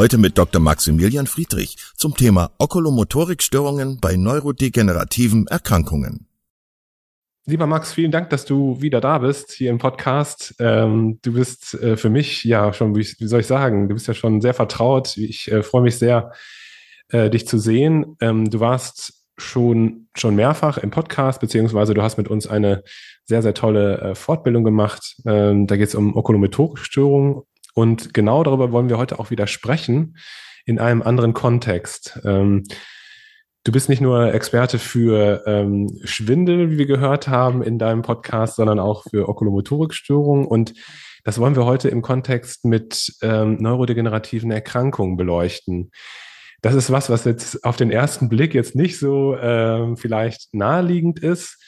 Heute mit Dr. Maximilian Friedrich zum Thema Okulomotorikstörungen bei neurodegenerativen Erkrankungen. Lieber Max, vielen Dank, dass du wieder da bist hier im Podcast. Ähm, du bist äh, für mich ja schon, wie, wie, soll ich sagen, du bist ja schon sehr vertraut. Ich äh, freue mich sehr, äh, dich zu sehen. Ähm, du warst schon, schon mehrfach im Podcast, beziehungsweise du hast mit uns eine sehr, sehr tolle äh, Fortbildung gemacht. Ähm, da geht es um Okulomotorikstörungen und genau darüber wollen wir heute auch wieder sprechen, in einem anderen Kontext. Ähm, du bist nicht nur Experte für ähm, Schwindel, wie wir gehört haben in deinem Podcast, sondern auch für Okulomotorikstörungen. Und das wollen wir heute im Kontext mit ähm, neurodegenerativen Erkrankungen beleuchten. Das ist was, was jetzt auf den ersten Blick jetzt nicht so äh, vielleicht naheliegend ist.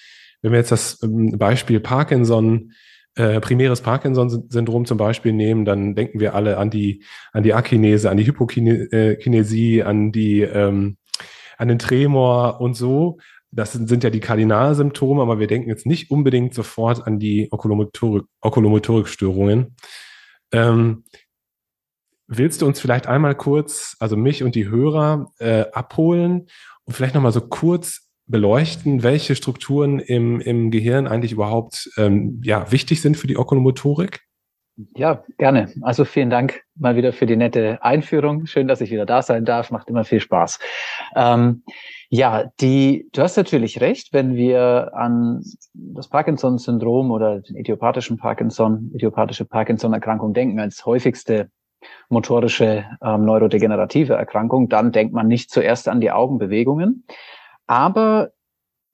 Wenn wir jetzt das ähm, Beispiel Parkinson äh, primäres Parkinson-Syndrom zum Beispiel nehmen, dann denken wir alle an die, an die Akinese, an die Hypokinesie, an die, ähm, an den Tremor und so. Das sind, sind ja die Kardinalsymptome, aber wir denken jetzt nicht unbedingt sofort an die Okulomotorik, Okulomotorikstörungen. Ähm, willst du uns vielleicht einmal kurz, also mich und die Hörer, äh, abholen und vielleicht nochmal so kurz beleuchten, welche Strukturen im, im Gehirn eigentlich überhaupt ähm, ja, wichtig sind für die Okulomotorik? Ja, gerne. Also vielen Dank mal wieder für die nette Einführung. Schön, dass ich wieder da sein darf. Macht immer viel Spaß. Ähm, ja, die, du hast natürlich recht, wenn wir an das Parkinson-Syndrom oder den idiopathischen Parkinson, idiopathische Parkinson-Erkrankung denken als häufigste motorische ähm, neurodegenerative Erkrankung, dann denkt man nicht zuerst an die Augenbewegungen, aber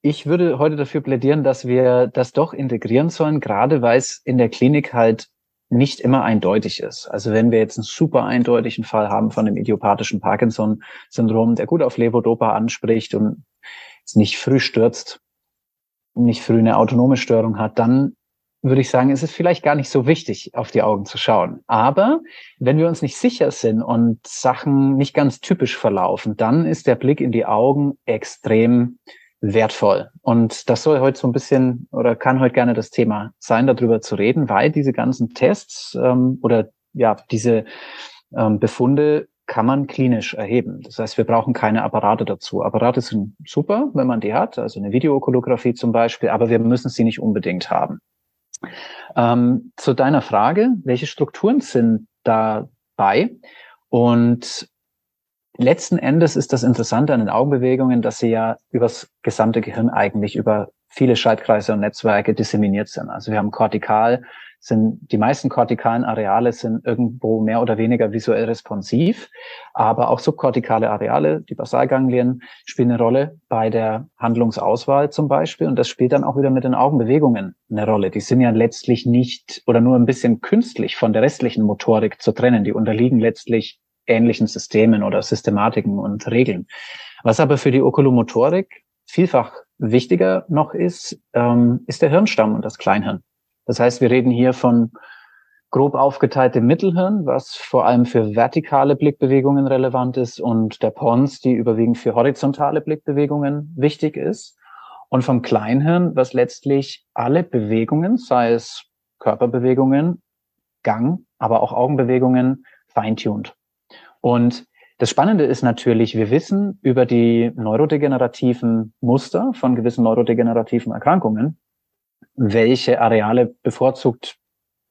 ich würde heute dafür plädieren, dass wir das doch integrieren sollen, gerade weil es in der Klinik halt nicht immer eindeutig ist. Also wenn wir jetzt einen super eindeutigen Fall haben von dem idiopathischen Parkinson-Syndrom, der gut auf Levodopa anspricht und es nicht früh stürzt, nicht früh eine autonome Störung hat, dann würde ich sagen, ist es vielleicht gar nicht so wichtig, auf die Augen zu schauen. Aber wenn wir uns nicht sicher sind und Sachen nicht ganz typisch verlaufen, dann ist der Blick in die Augen extrem wertvoll. Und das soll heute so ein bisschen oder kann heute gerne das Thema sein, darüber zu reden, weil diese ganzen Tests ähm, oder ja, diese ähm, Befunde kann man klinisch erheben. Das heißt, wir brauchen keine Apparate dazu. Apparate sind super, wenn man die hat, also eine Videookolographie zum Beispiel, aber wir müssen sie nicht unbedingt haben. Ähm, zu deiner Frage, welche Strukturen sind dabei? Und letzten Endes ist das Interessante an den Augenbewegungen, dass sie ja übers gesamte Gehirn eigentlich über viele Schaltkreise und Netzwerke disseminiert sind. Also wir haben kortikal sind die meisten kortikalen Areale sind irgendwo mehr oder weniger visuell responsiv, aber auch subkortikale Areale, die Basalganglien, spielen eine Rolle bei der Handlungsauswahl zum Beispiel und das spielt dann auch wieder mit den Augenbewegungen eine Rolle. Die sind ja letztlich nicht oder nur ein bisschen künstlich von der restlichen Motorik zu trennen. Die unterliegen letztlich ähnlichen Systemen oder Systematiken und Regeln. Was aber für die Okulomotorik vielfach wichtiger noch ist, ähm, ist der Hirnstamm und das Kleinhirn. Das heißt, wir reden hier von grob aufgeteiltem Mittelhirn, was vor allem für vertikale Blickbewegungen relevant ist und der Pons, die überwiegend für horizontale Blickbewegungen wichtig ist. Und vom Kleinhirn, was letztlich alle Bewegungen, sei es Körperbewegungen, Gang, aber auch Augenbewegungen, feintuned. Und das Spannende ist natürlich, wir wissen über die neurodegenerativen Muster von gewissen neurodegenerativen Erkrankungen, welche Areale bevorzugt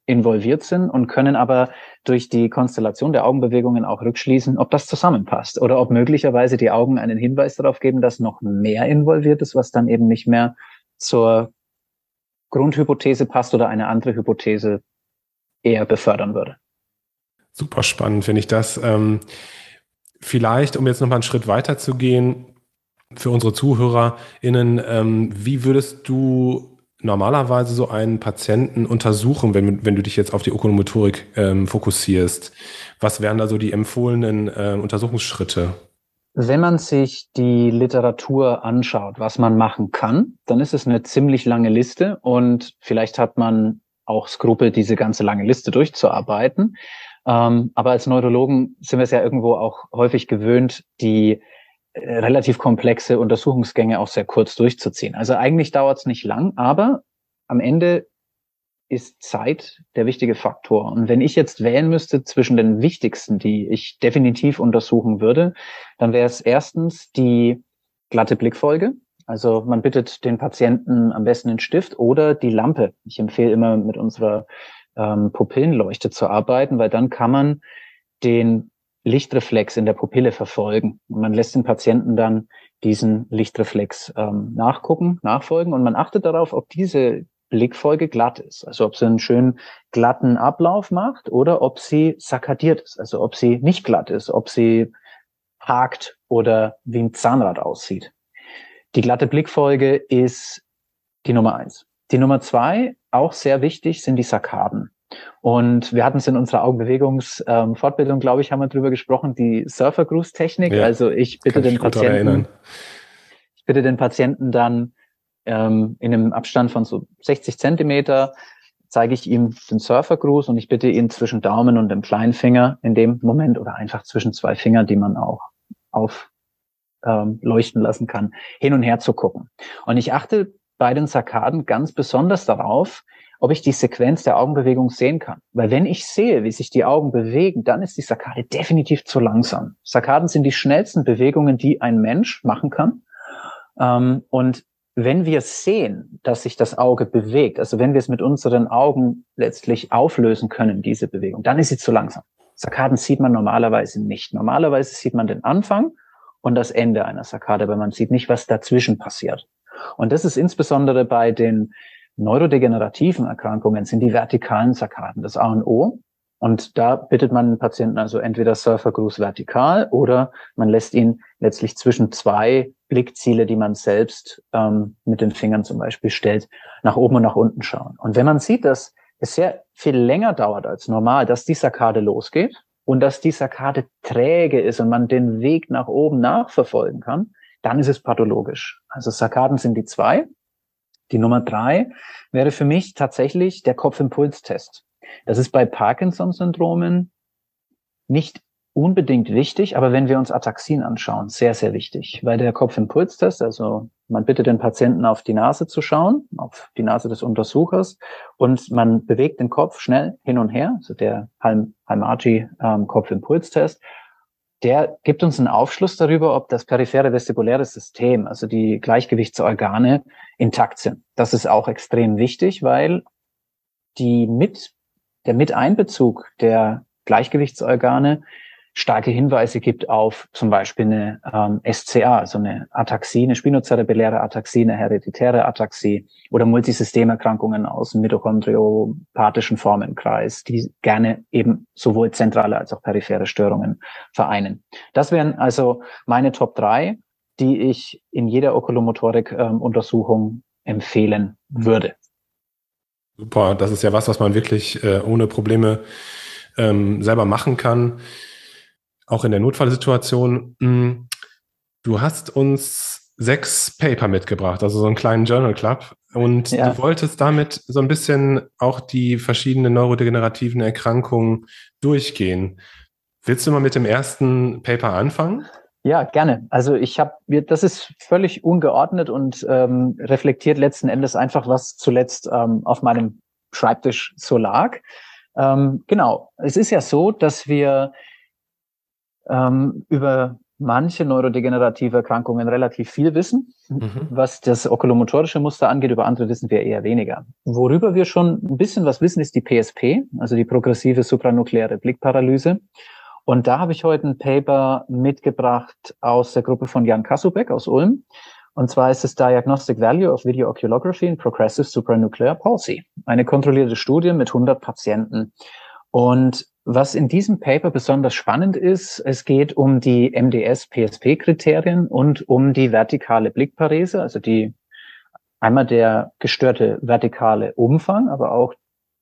involviert sind und können aber durch die Konstellation der Augenbewegungen auch rückschließen, ob das zusammenpasst oder ob möglicherweise die Augen einen Hinweis darauf geben, dass noch mehr involviert ist, was dann eben nicht mehr zur Grundhypothese passt oder eine andere Hypothese eher befördern würde. Super spannend finde ich das. Ähm, vielleicht, um jetzt noch mal einen Schritt weiter zu gehen, für unsere ZuhörerInnen, ähm, wie würdest du normalerweise so einen Patienten untersuchen, wenn, wenn du dich jetzt auf die Okonomotorik ähm, fokussierst? Was wären da so die empfohlenen äh, Untersuchungsschritte? Wenn man sich die Literatur anschaut, was man machen kann, dann ist es eine ziemlich lange Liste und vielleicht hat man auch Skrupel, diese ganze lange Liste durchzuarbeiten. Ähm, aber als Neurologen sind wir es ja irgendwo auch häufig gewöhnt, die relativ komplexe Untersuchungsgänge auch sehr kurz durchzuziehen. Also eigentlich dauert es nicht lang, aber am Ende ist Zeit der wichtige Faktor. Und wenn ich jetzt wählen müsste zwischen den wichtigsten, die ich definitiv untersuchen würde, dann wäre es erstens die glatte Blickfolge. Also man bittet den Patienten am besten den Stift oder die Lampe. Ich empfehle immer mit unserer ähm, Pupillenleuchte zu arbeiten, weil dann kann man den Lichtreflex in der Pupille verfolgen. Und man lässt den Patienten dann diesen Lichtreflex ähm, nachgucken, nachfolgen und man achtet darauf, ob diese Blickfolge glatt ist. Also ob sie einen schönen glatten Ablauf macht oder ob sie sakkadiert ist. Also ob sie nicht glatt ist, ob sie hakt oder wie ein Zahnrad aussieht. Die glatte Blickfolge ist die Nummer eins. Die Nummer zwei, auch sehr wichtig, sind die Sarkaden. Und wir hatten es in unserer Augenbewegungsfortbildung, ähm, glaube ich, haben wir drüber gesprochen, die Surfer-Gruß-Technik. Ja, also ich bitte den Patienten, ich bitte den Patienten dann ähm, in einem Abstand von so 60 Zentimeter zeige ich ihm den Surfergruß und ich bitte ihn zwischen Daumen und dem kleinen Finger in dem Moment oder einfach zwischen zwei Fingern, die man auch auf ähm, leuchten lassen kann, hin und her zu gucken. Und ich achte bei den Sarkaden ganz besonders darauf, ob ich die Sequenz der Augenbewegung sehen kann. Weil wenn ich sehe, wie sich die Augen bewegen, dann ist die Sakkade definitiv zu langsam. Sakkaden sind die schnellsten Bewegungen, die ein Mensch machen kann. Ähm, und wenn wir sehen, dass sich das Auge bewegt, also wenn wir es mit unseren Augen letztlich auflösen können, diese Bewegung, dann ist sie zu langsam. Sakkaden sieht man normalerweise nicht. Normalerweise sieht man den Anfang und das Ende einer Sakkade, aber man sieht nicht, was dazwischen passiert. Und das ist insbesondere bei den neurodegenerativen Erkrankungen sind die vertikalen Sarkaden das A und O. Und da bittet man den Patienten also entweder Surfergruß vertikal oder man lässt ihn letztlich zwischen zwei Blickziele, die man selbst ähm, mit den Fingern zum Beispiel stellt, nach oben und nach unten schauen. Und wenn man sieht, dass es sehr viel länger dauert als normal, dass die Sakkade losgeht und dass die Sakkade träge ist und man den Weg nach oben nachverfolgen kann, dann ist es pathologisch. Also Sarkaden sind die zwei. Die Nummer drei wäre für mich tatsächlich der Kopfimpulstest. Das ist bei Parkinson-Syndromen nicht unbedingt wichtig, aber wenn wir uns Ataxien anschauen, sehr, sehr wichtig, weil der Kopfimpulstest, also man bittet den Patienten auf die Nase zu schauen, auf die Nase des Untersuchers und man bewegt den Kopf schnell hin und her, also der Halm-Halmagi ähm, der gibt uns einen Aufschluss darüber, ob das periphere vestibulare System, also die Gleichgewichtsorgane, intakt sind. Das ist auch extrem wichtig, weil die mit, der Miteinbezug der Gleichgewichtsorgane starke Hinweise gibt auf zum Beispiel eine ähm, SCA, also eine Ataxie, eine spinozerebelläre Ataxie, eine hereditäre Ataxie oder Multisystemerkrankungen aus dem mitochondriopathischen Formenkreis, die gerne eben sowohl zentrale als auch periphere Störungen vereinen. Das wären also meine Top drei, die ich in jeder Okulomotorik-Untersuchung ähm, empfehlen würde. Super, das ist ja was, was man wirklich äh, ohne Probleme ähm, selber machen kann auch in der Notfallsituation. Hm, du hast uns sechs Paper mitgebracht, also so einen kleinen Journal Club. Und ja. du wolltest damit so ein bisschen auch die verschiedenen neurodegenerativen Erkrankungen durchgehen. Willst du mal mit dem ersten Paper anfangen? Ja, gerne. Also ich habe, das ist völlig ungeordnet und ähm, reflektiert letzten Endes einfach, was zuletzt ähm, auf meinem Schreibtisch so lag. Ähm, genau. Es ist ja so, dass wir ähm, über manche neurodegenerative Erkrankungen relativ viel wissen, mhm. was das okulomotorische Muster angeht. Über andere wissen wir eher weniger. Worüber wir schon ein bisschen was wissen, ist die PSP, also die progressive supranukleare Blickparalyse. Und da habe ich heute ein Paper mitgebracht aus der Gruppe von Jan Kasubek aus Ulm. Und zwar ist es Diagnostic Value of Video Oculography in Progressive Supranuclear Palsy. Eine kontrollierte Studie mit 100 Patienten. Und was in diesem Paper besonders spannend ist, es geht um die MDS-PSP-Kriterien und um die vertikale Blickparese, also die einmal der gestörte vertikale Umfang, aber auch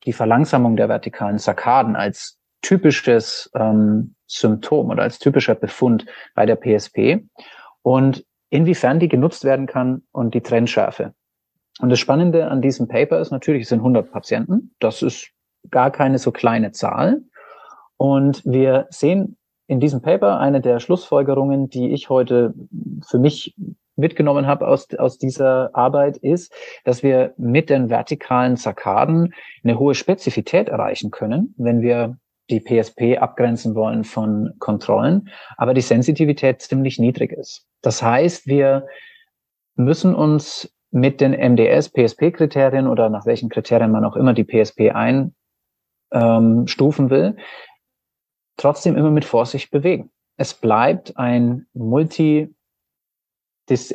die Verlangsamung der vertikalen Sarkaden als typisches ähm, Symptom oder als typischer Befund bei der PSP und inwiefern die genutzt werden kann und die Trennschärfe. Und das Spannende an diesem Paper ist natürlich, es sind 100 Patienten. Das ist gar keine so kleine Zahl. Und wir sehen in diesem Paper eine der Schlussfolgerungen, die ich heute für mich mitgenommen habe aus, aus dieser Arbeit, ist, dass wir mit den vertikalen Sarkaden eine hohe Spezifität erreichen können, wenn wir die PSP abgrenzen wollen von Kontrollen, aber die Sensitivität ziemlich niedrig ist. Das heißt, wir müssen uns mit den MDS-PSP-Kriterien oder nach welchen Kriterien man auch immer die PSP einstufen ähm, will, trotzdem immer mit Vorsicht bewegen. Es bleibt ein multi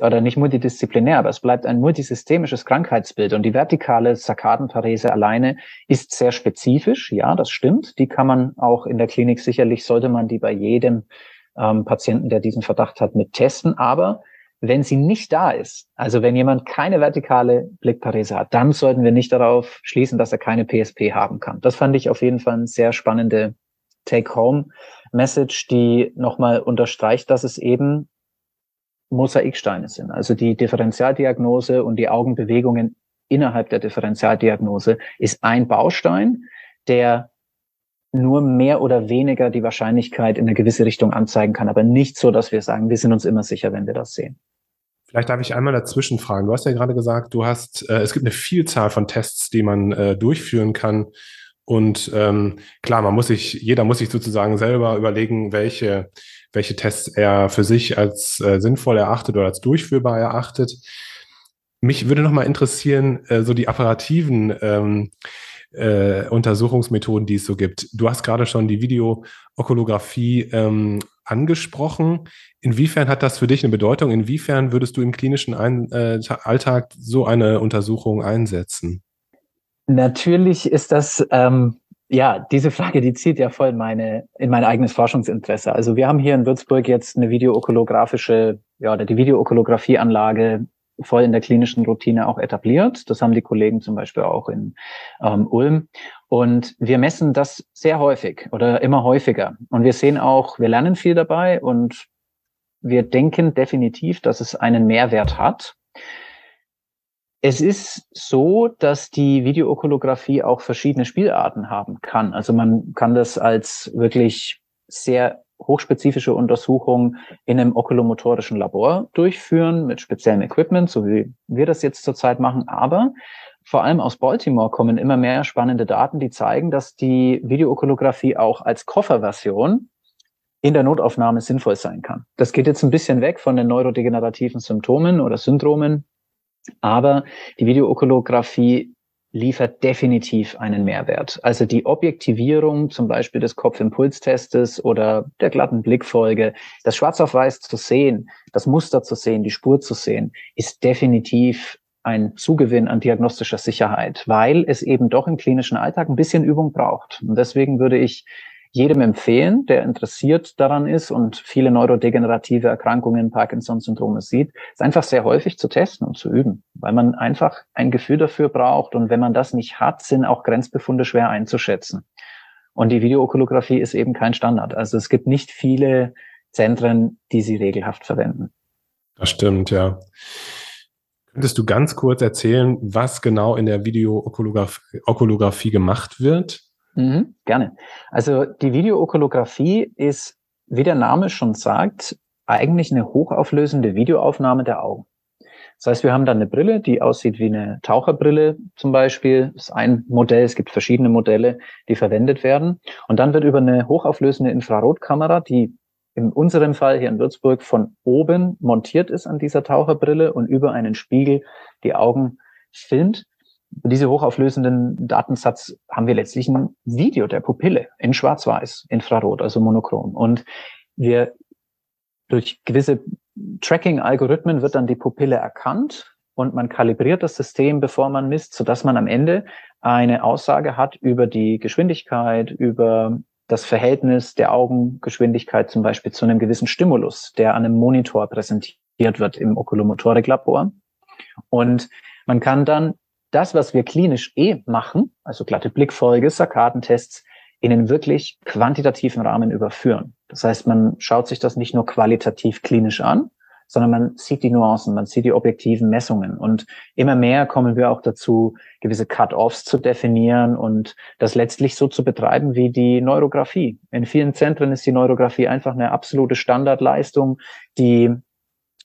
oder nicht multidisziplinär, aber es bleibt ein multisystemisches Krankheitsbild und die vertikale Sarkadenparese alleine ist sehr spezifisch. Ja, das stimmt. Die kann man auch in der Klinik sicherlich sollte man die bei jedem ähm, Patienten, der diesen Verdacht hat, mit testen. Aber wenn sie nicht da ist, also wenn jemand keine vertikale Blickparese hat, dann sollten wir nicht darauf schließen, dass er keine PSP haben kann. Das fand ich auf jeden Fall eine sehr spannende Take-Home-Message, die nochmal unterstreicht, dass es eben Mosaiksteine sind. Also die Differentialdiagnose und die Augenbewegungen innerhalb der Differentialdiagnose ist ein Baustein, der nur mehr oder weniger die Wahrscheinlichkeit in eine gewisse Richtung anzeigen kann, aber nicht so, dass wir sagen, wir sind uns immer sicher, wenn wir das sehen. Vielleicht darf ich einmal dazwischen fragen. Du hast ja gerade gesagt, du hast, äh, es gibt eine Vielzahl von Tests, die man äh, durchführen kann, und ähm, klar, man muss sich, jeder muss sich sozusagen selber überlegen, welche, welche Tests er für sich als äh, sinnvoll erachtet oder als durchführbar erachtet. Mich würde noch mal interessieren, äh, so die apparativen ähm, äh, Untersuchungsmethoden, die es so gibt. Du hast gerade schon die Videookulographie ähm, angesprochen. Inwiefern hat das für dich eine Bedeutung? Inwiefern würdest du im klinischen Ein äh, Alltag so eine Untersuchung einsetzen? Natürlich ist das, ähm, ja, diese Frage, die zieht ja voll meine, in mein eigenes Forschungsinteresse. Also wir haben hier in Würzburg jetzt eine videookulografische, ja, oder die Videookulographieanlage voll in der klinischen Routine auch etabliert. Das haben die Kollegen zum Beispiel auch in ähm, Ulm. Und wir messen das sehr häufig oder immer häufiger. Und wir sehen auch, wir lernen viel dabei und wir denken definitiv, dass es einen Mehrwert hat. Es ist so, dass die Videookulographie auch verschiedene Spielarten haben kann. Also man kann das als wirklich sehr hochspezifische Untersuchung in einem okulomotorischen Labor durchführen mit speziellem Equipment, so wie wir das jetzt zurzeit machen. Aber vor allem aus Baltimore kommen immer mehr spannende Daten, die zeigen, dass die Videookulographie auch als Kofferversion in der Notaufnahme sinnvoll sein kann. Das geht jetzt ein bisschen weg von den neurodegenerativen Symptomen oder Syndromen, aber die Videookulographie liefert definitiv einen Mehrwert. Also die Objektivierung zum Beispiel des Kopfimpulstestes oder der glatten Blickfolge, das Schwarz auf Weiß zu sehen, das Muster zu sehen, die Spur zu sehen, ist definitiv ein Zugewinn an diagnostischer Sicherheit, weil es eben doch im klinischen Alltag ein bisschen Übung braucht. Und deswegen würde ich jedem empfehlen, der interessiert daran ist und viele neurodegenerative Erkrankungen, Parkinson-Syndrome sieht, ist einfach sehr häufig zu testen und zu üben, weil man einfach ein Gefühl dafür braucht. Und wenn man das nicht hat, sind auch Grenzbefunde schwer einzuschätzen. Und die Videookulographie ist eben kein Standard. Also es gibt nicht viele Zentren, die sie regelhaft verwenden. Das stimmt, ja. Könntest du ganz kurz erzählen, was genau in der Videookulographie gemacht wird? Mhm, gerne. Also die Videookulographie ist, wie der Name schon sagt, eigentlich eine hochauflösende Videoaufnahme der Augen. Das heißt, wir haben dann eine Brille, die aussieht wie eine Taucherbrille zum Beispiel. Das ist ein Modell. Es gibt verschiedene Modelle, die verwendet werden. Und dann wird über eine hochauflösende Infrarotkamera, die in unserem Fall hier in Würzburg von oben montiert ist an dieser Taucherbrille und über einen Spiegel die Augen filmt. Diese hochauflösenden Datensatz haben wir letztlich ein Video der Pupille in Schwarz-Weiß, Infrarot, also monochrom. Und wir durch gewisse Tracking-Algorithmen wird dann die Pupille erkannt und man kalibriert das System, bevor man misst, sodass man am Ende eine Aussage hat über die Geschwindigkeit, über das Verhältnis der Augengeschwindigkeit zum Beispiel zu einem gewissen Stimulus, der an einem Monitor präsentiert wird im Okulomotoriklabor. Und man kann dann das, was wir klinisch eh machen, also glatte Blickfolge, Sarkadentests, in einen wirklich quantitativen Rahmen überführen. Das heißt, man schaut sich das nicht nur qualitativ klinisch an, sondern man sieht die Nuancen, man sieht die objektiven Messungen. Und immer mehr kommen wir auch dazu, gewisse Cut-offs zu definieren und das letztlich so zu betreiben wie die Neurographie. In vielen Zentren ist die Neurographie einfach eine absolute Standardleistung, die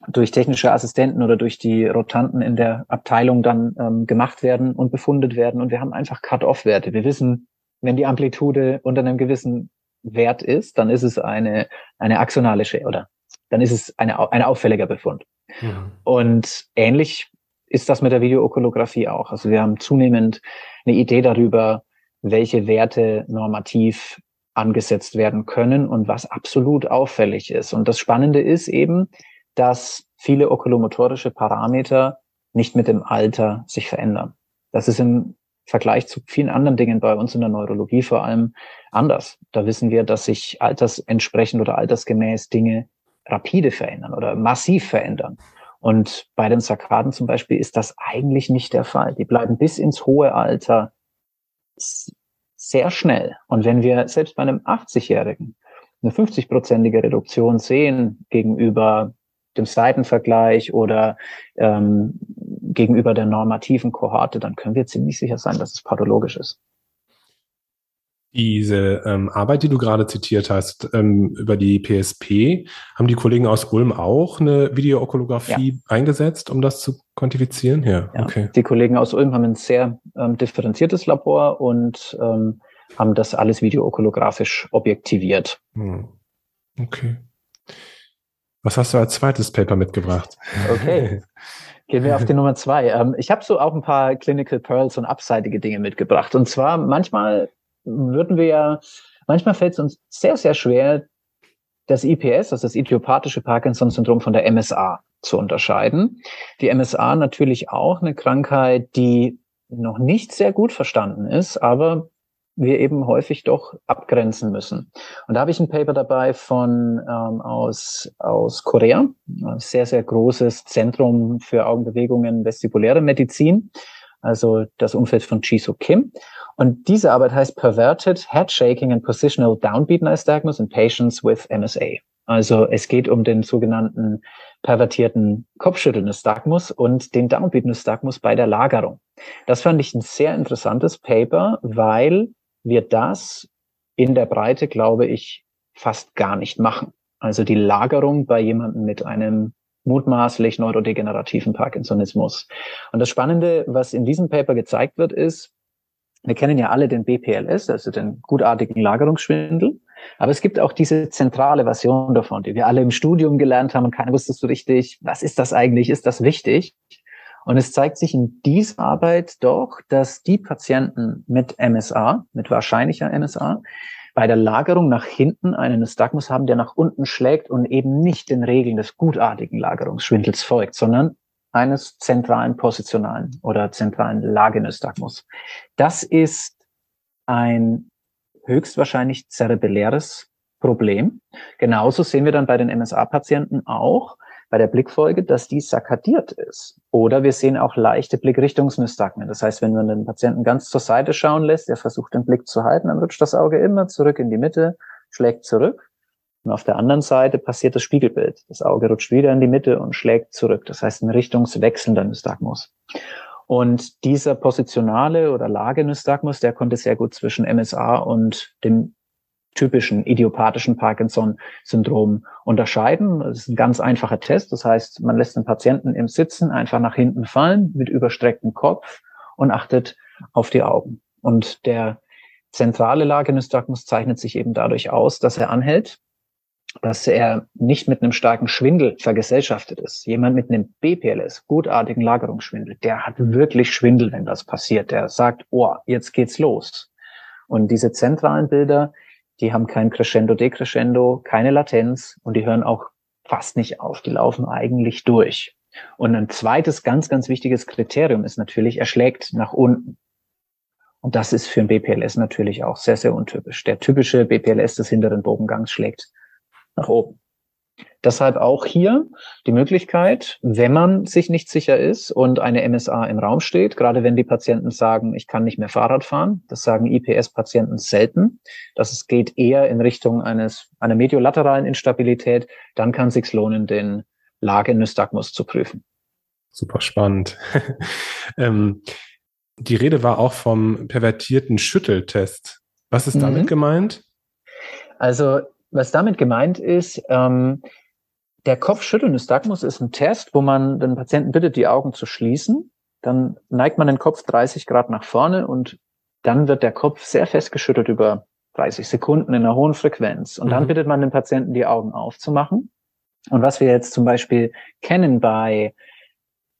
durch technische Assistenten oder durch die Rotanten in der Abteilung dann ähm, gemacht werden und befundet werden. Und wir haben einfach Cut-off-Werte. Wir wissen, wenn die Amplitude unter einem gewissen Wert ist, dann ist es eine, eine axonale Schäde oder dann ist es eine, ein auffälliger Befund. Mhm. Und ähnlich ist das mit der Videookolographie auch. Also wir haben zunehmend eine Idee darüber, welche Werte normativ angesetzt werden können und was absolut auffällig ist. Und das Spannende ist eben, dass viele okulomotorische Parameter nicht mit dem Alter sich verändern. Das ist im Vergleich zu vielen anderen Dingen bei uns in der Neurologie vor allem anders. Da wissen wir, dass sich altersentsprechend oder altersgemäß Dinge rapide verändern oder massiv verändern. Und bei den Sarkaden zum Beispiel ist das eigentlich nicht der Fall. Die bleiben bis ins hohe Alter sehr schnell. Und wenn wir selbst bei einem 80-Jährigen eine 50-prozentige Reduktion sehen gegenüber dem Seitenvergleich oder ähm, gegenüber der normativen Kohorte, dann können wir ziemlich sicher sein, dass es pathologisch ist. Diese ähm, Arbeit, die du gerade zitiert hast, ähm, über die PSP, haben die Kollegen aus Ulm auch eine Videookolographie ja. eingesetzt, um das zu quantifizieren? Ja, ja, okay. Die Kollegen aus Ulm haben ein sehr ähm, differenziertes Labor und ähm, haben das alles videookolographisch objektiviert. Hm. Okay. Was hast du als zweites Paper mitgebracht? Okay. Gehen wir auf die Nummer zwei. Ähm, ich habe so auch ein paar Clinical Pearls und abseitige Dinge mitgebracht. Und zwar manchmal würden wir ja, manchmal fällt es uns sehr, sehr schwer, das IPS, also das idiopathische Parkinson-Syndrom von der MSA zu unterscheiden. Die MSA natürlich auch eine Krankheit, die noch nicht sehr gut verstanden ist, aber wir eben häufig doch abgrenzen müssen. Und da habe ich ein Paper dabei von ähm, aus, aus Korea, ein sehr, sehr großes Zentrum für Augenbewegungen, vestibuläre Medizin, also das Umfeld von Chiso Kim. Und diese Arbeit heißt Perverted Headshaking and Positional Downbeat Nystagmus in Patients with MSA. Also es geht um den sogenannten pervertierten Kopfschüttelnystagmus und den Downbeat-Nystagmus bei der Lagerung. Das fand ich ein sehr interessantes Paper, weil wir das in der Breite, glaube ich, fast gar nicht machen. Also die Lagerung bei jemandem mit einem mutmaßlich neurodegenerativen Parkinsonismus. Und das Spannende, was in diesem Paper gezeigt wird, ist, wir kennen ja alle den BPLS, also den gutartigen Lagerungsschwindel. Aber es gibt auch diese zentrale Version davon, die wir alle im Studium gelernt haben und keiner wusste so richtig, was ist das eigentlich? Ist das wichtig? Und es zeigt sich in dieser Arbeit doch, dass die Patienten mit MSA, mit wahrscheinlicher MSA, bei der Lagerung nach hinten einen Nystagmus haben, der nach unten schlägt und eben nicht den Regeln des gutartigen Lagerungsschwindels folgt, sondern eines zentralen positionalen oder zentralen Lagenystagmus. Das ist ein höchstwahrscheinlich zerebelläres Problem. Genauso sehen wir dann bei den MSA-Patienten auch, bei der Blickfolge, dass die sakkadiert ist. Oder wir sehen auch leichte Blickrichtungsnystagmen. Das heißt, wenn man den Patienten ganz zur Seite schauen lässt, er versucht den Blick zu halten, dann rutscht das Auge immer zurück in die Mitte, schlägt zurück. Und auf der anderen Seite passiert das Spiegelbild. Das Auge rutscht wieder in die Mitte und schlägt zurück. Das heißt, ein richtungswechselnder Nystagmus. Und dieser positionale oder Lagenystagmus, der konnte sehr gut zwischen MSA und dem typischen idiopathischen Parkinson-Syndrom unterscheiden. Das ist ein ganz einfacher Test. Das heißt, man lässt den Patienten im Sitzen einfach nach hinten fallen mit überstrecktem Kopf und achtet auf die Augen. Und der zentrale Lagenystagmus zeichnet sich eben dadurch aus, dass er anhält dass er nicht mit einem starken Schwindel vergesellschaftet ist. Jemand mit einem BPLS, gutartigen Lagerungsschwindel, der hat wirklich Schwindel, wenn das passiert. Der sagt, oh, jetzt geht's los. Und diese zentralen Bilder, die haben kein Crescendo, Decrescendo, keine Latenz und die hören auch fast nicht auf. Die laufen eigentlich durch. Und ein zweites ganz, ganz wichtiges Kriterium ist natürlich, er schlägt nach unten. Und das ist für ein BPLS natürlich auch sehr, sehr untypisch. Der typische BPLS des hinteren Bogengangs schlägt nach oben. Deshalb auch hier die Möglichkeit, wenn man sich nicht sicher ist und eine MSA im Raum steht, gerade wenn die Patienten sagen, ich kann nicht mehr Fahrrad fahren, das sagen IPS-Patienten selten, dass es geht eher in Richtung eines, einer mediolateralen Instabilität, dann kann es sich lohnen, den Lage-Nystagmus zu prüfen. Super spannend. ähm, die Rede war auch vom pervertierten Schütteltest. Was ist damit mhm. gemeint? Also was damit gemeint ist, ähm, der Kopfschüttelnystagmus ist ein Test, wo man den Patienten bittet, die Augen zu schließen. Dann neigt man den Kopf 30 Grad nach vorne und dann wird der Kopf sehr fest geschüttelt über 30 Sekunden in einer hohen Frequenz. Und dann mhm. bittet man den Patienten, die Augen aufzumachen. Und was wir jetzt zum Beispiel kennen bei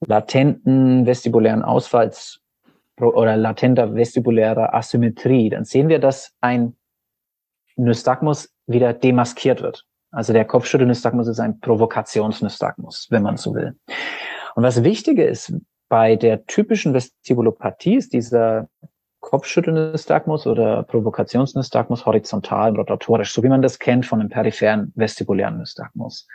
latenten vestibulären Ausfalls oder latenter vestibulärer Asymmetrie, dann sehen wir, dass ein Nystagmus wieder demaskiert wird. Also der Kopfschüttelnystagmus ist ein Provokationsnystagmus, wenn man so will. Und was wichtig ist bei der typischen Vestibulopathie ist dieser Kopfschüttelnystagmus oder Provokationsnystagmus horizontal und rotatorisch, so wie man das kennt von einem peripheren vestibulären Nystagmus.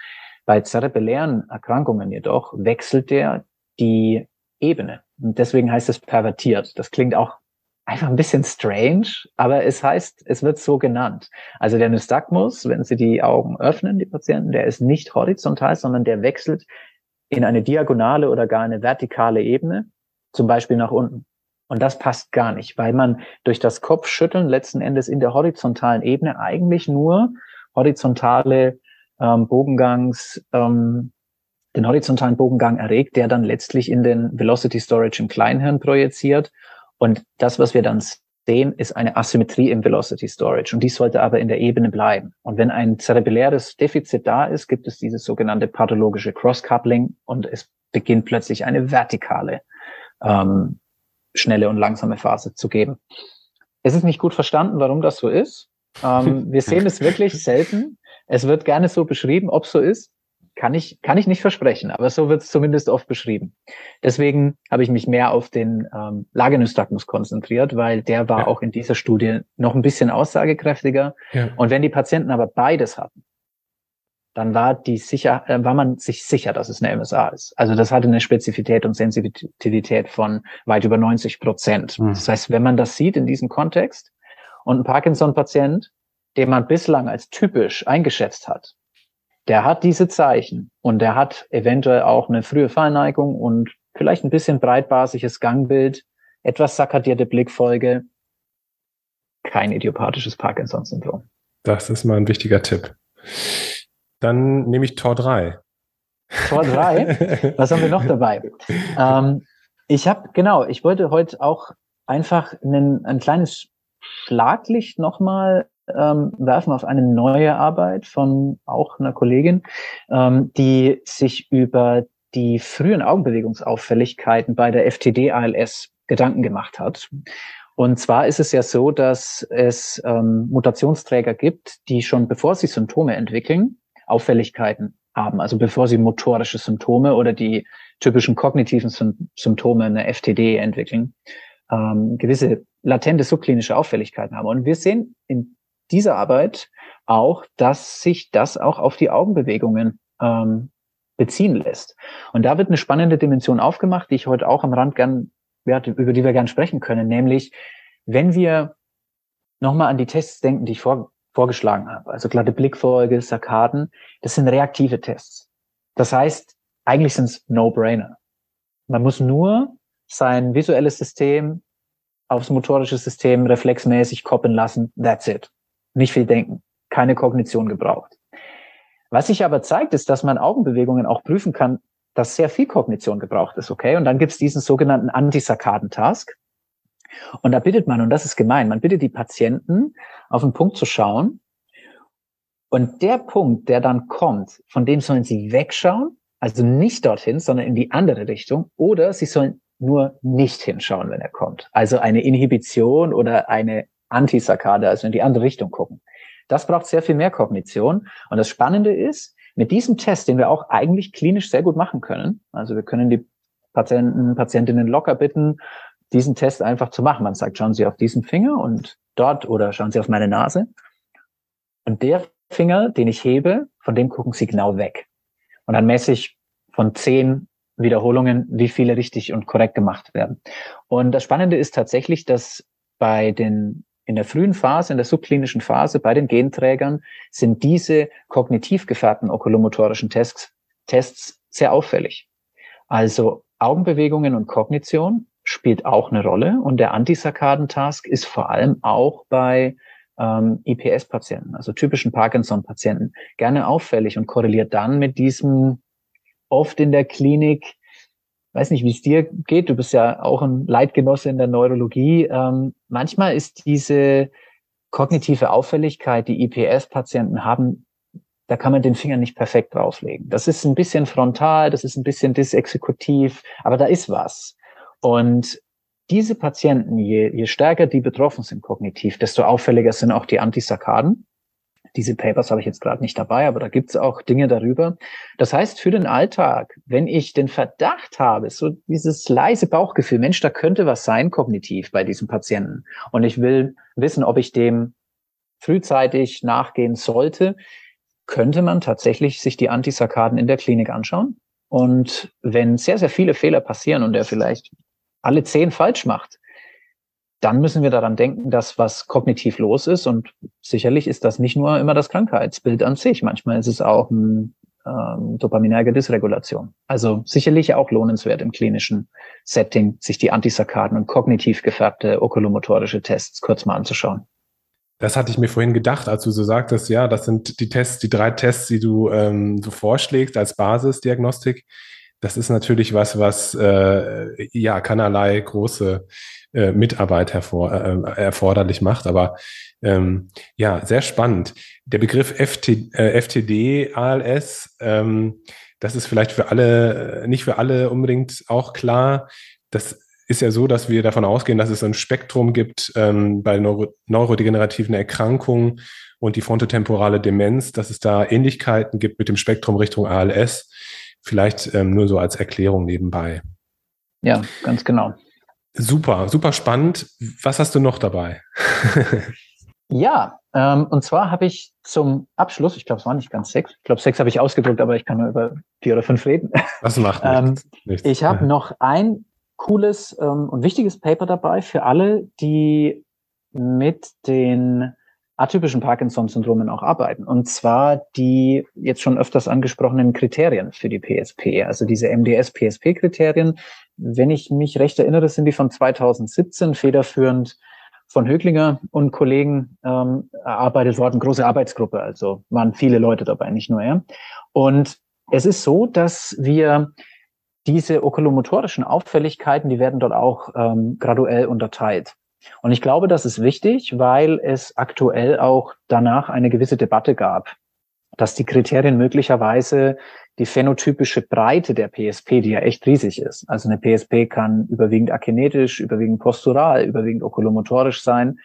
Bei zerebellären Erkrankungen jedoch wechselt der die Ebene. Und deswegen heißt es pervertiert. Das klingt auch einfach ein bisschen strange, aber es heißt, es wird so genannt. Also der Nystagmus, wenn Sie die Augen öffnen, die Patienten, der ist nicht horizontal, sondern der wechselt in eine diagonale oder gar eine vertikale Ebene, zum Beispiel nach unten. Und das passt gar nicht, weil man durch das Kopfschütteln letzten Endes in der horizontalen Ebene eigentlich nur horizontale ähm, Bogengangs, ähm, den horizontalen Bogengang erregt, der dann letztlich in den Velocity Storage im Kleinhirn projiziert und das, was wir dann sehen, ist eine Asymmetrie im Velocity Storage. Und die sollte aber in der Ebene bleiben. Und wenn ein zerebelläres Defizit da ist, gibt es dieses sogenannte pathologische Cross-Coupling und es beginnt plötzlich eine vertikale, ähm, schnelle und langsame Phase zu geben. Es ist nicht gut verstanden, warum das so ist. Ähm, wir sehen es wirklich selten. Es wird gerne so beschrieben, ob so ist kann ich, kann ich nicht versprechen, aber so wird es zumindest oft beschrieben. Deswegen habe ich mich mehr auf den ähm, Lagenystagmus konzentriert, weil der war ja. auch in dieser Studie noch ein bisschen aussagekräftiger. Ja. Und wenn die Patienten aber beides hatten, dann war die sicher, äh, war man sich sicher, dass es eine MSA ist. Also das hatte eine Spezifität und Sensitivität von weit über 90 Prozent. Mhm. Das heißt, wenn man das sieht in diesem Kontext und ein Parkinson-Patient, den man bislang als typisch eingeschätzt hat, der hat diese Zeichen und der hat eventuell auch eine frühe Fallneigung und vielleicht ein bisschen breitbasiges Gangbild, etwas sakkadierte Blickfolge, kein idiopathisches Parkinson-Syndrom. Das ist mal ein wichtiger Tipp. Dann nehme ich Tor 3. Tor 3? Was haben wir noch dabei? Ähm, ich habe, genau, ich wollte heute auch einfach einen, ein kleines Schlaglicht nochmal ähm, werfen auf eine neue Arbeit von auch einer Kollegin, ähm, die sich über die frühen Augenbewegungsauffälligkeiten bei der FTD-ALS Gedanken gemacht hat. Und zwar ist es ja so, dass es ähm, Mutationsträger gibt, die schon bevor sie Symptome entwickeln, Auffälligkeiten haben. Also bevor sie motorische Symptome oder die typischen kognitiven Symptome einer FTD entwickeln, ähm, gewisse latente subklinische Auffälligkeiten haben. Und wir sehen in dieser Arbeit auch, dass sich das auch auf die Augenbewegungen ähm, beziehen lässt. Und da wird eine spannende Dimension aufgemacht, die ich heute auch am Rand gern, ja, über die wir gern sprechen können, nämlich wenn wir nochmal an die Tests denken, die ich vor, vorgeschlagen habe, also glatte Blickfolge, Sarkaden, das sind reaktive Tests. Das heißt, eigentlich sind es No-Brainer. Man muss nur sein visuelles System aufs motorische System reflexmäßig koppeln lassen. That's it nicht viel denken, keine Kognition gebraucht. Was sich aber zeigt, ist, dass man Augenbewegungen auch prüfen kann, dass sehr viel Kognition gebraucht ist, okay? Und dann gibt es diesen sogenannten Antisarkaden-Task. Und da bittet man, und das ist gemein, man bittet die Patienten, auf einen Punkt zu schauen Und der Punkt, der dann kommt, von dem sollen Sie wegschauen, also nicht dorthin, sondern in die andere Richtung, oder Sie sollen nur nicht hinschauen, wenn er kommt. Also eine Inhibition oder eine Antisakkade, also in die andere Richtung gucken. Das braucht sehr viel mehr Kognition. Und das Spannende ist, mit diesem Test, den wir auch eigentlich klinisch sehr gut machen können, also wir können die Patienten, Patientinnen locker bitten, diesen Test einfach zu machen. Man sagt, schauen Sie auf diesen Finger und dort oder schauen Sie auf meine Nase. Und der Finger, den ich hebe, von dem gucken Sie genau weg. Und dann messe ich von zehn Wiederholungen, wie viele richtig und korrekt gemacht werden. Und das Spannende ist tatsächlich, dass bei den in der frühen Phase, in der subklinischen Phase bei den Genträgern sind diese kognitiv gefärbten okulomotorischen Tests, Tests sehr auffällig. Also Augenbewegungen und Kognition spielt auch eine Rolle und der Antisakkaden-Task ist vor allem auch bei ähm, IPS-Patienten, also typischen Parkinson-Patienten, gerne auffällig und korreliert dann mit diesem oft in der Klinik, weiß nicht, wie es dir geht, du bist ja auch ein Leitgenosse in der Neurologie. Ähm, manchmal ist diese kognitive Auffälligkeit, die IPS-Patienten haben, da kann man den Finger nicht perfekt drauflegen. Das ist ein bisschen frontal, das ist ein bisschen disexekutiv, aber da ist was. Und diese Patienten, je, je stärker die betroffen sind kognitiv, desto auffälliger sind auch die Antisakkaden. Diese Papers habe ich jetzt gerade nicht dabei, aber da gibt es auch Dinge darüber. Das heißt, für den Alltag, wenn ich den Verdacht habe, so dieses leise Bauchgefühl, Mensch, da könnte was sein kognitiv bei diesem Patienten und ich will wissen, ob ich dem frühzeitig nachgehen sollte, könnte man tatsächlich sich die Antisakkaden in der Klinik anschauen. Und wenn sehr, sehr viele Fehler passieren und er vielleicht alle zehn falsch macht, dann müssen wir daran denken, dass was kognitiv los ist. Und sicherlich ist das nicht nur immer das Krankheitsbild an sich. Manchmal ist es auch ein ähm, dopaminerge Dysregulation. Also sicherlich auch lohnenswert im klinischen Setting, sich die Antisakkaden und kognitiv gefärbte okulomotorische Tests kurz mal anzuschauen. Das hatte ich mir vorhin gedacht, als du so sagtest, ja, das sind die Tests, die drei Tests, die du ähm, so vorschlägst als Basisdiagnostik. Das ist natürlich was, was äh, ja keinerlei große äh, Mitarbeit hervor, äh, erforderlich macht. Aber ähm, ja, sehr spannend. Der Begriff FT, äh, FTD, ALS, ähm, das ist vielleicht für alle, äh, nicht für alle unbedingt auch klar. Das ist ja so, dass wir davon ausgehen, dass es ein Spektrum gibt ähm, bei Neuro neurodegenerativen Erkrankungen und die frontotemporale Demenz, dass es da Ähnlichkeiten gibt mit dem Spektrum Richtung ALS. Vielleicht ähm, nur so als Erklärung nebenbei. Ja, ganz genau. Super, super spannend. Was hast du noch dabei? ja, ähm, und zwar habe ich zum Abschluss, ich glaube, es waren nicht ganz sechs, ich glaube, sechs habe ich ausgedrückt, aber ich kann nur über vier oder fünf reden. Was macht nichts. ähm, nichts. Ich habe noch ein cooles ähm, und wichtiges Paper dabei für alle, die mit den atypischen Parkinson-Syndromen auch arbeiten. Und zwar die jetzt schon öfters angesprochenen Kriterien für die PSP, also diese MDS-PSP-Kriterien. Wenn ich mich recht erinnere, sind die von 2017 federführend von Höglinger und Kollegen ähm, erarbeitet worden, große Arbeitsgruppe, also waren viele Leute dabei, nicht nur er. Und es ist so, dass wir diese okulomotorischen Auffälligkeiten, die werden dort auch ähm, graduell unterteilt. Und ich glaube, das ist wichtig, weil es aktuell auch danach eine gewisse Debatte gab, dass die Kriterien möglicherweise die phänotypische Breite der PSP, die ja echt riesig ist. Also eine PSP kann überwiegend akinetisch, überwiegend postural, überwiegend okulomotorisch sein.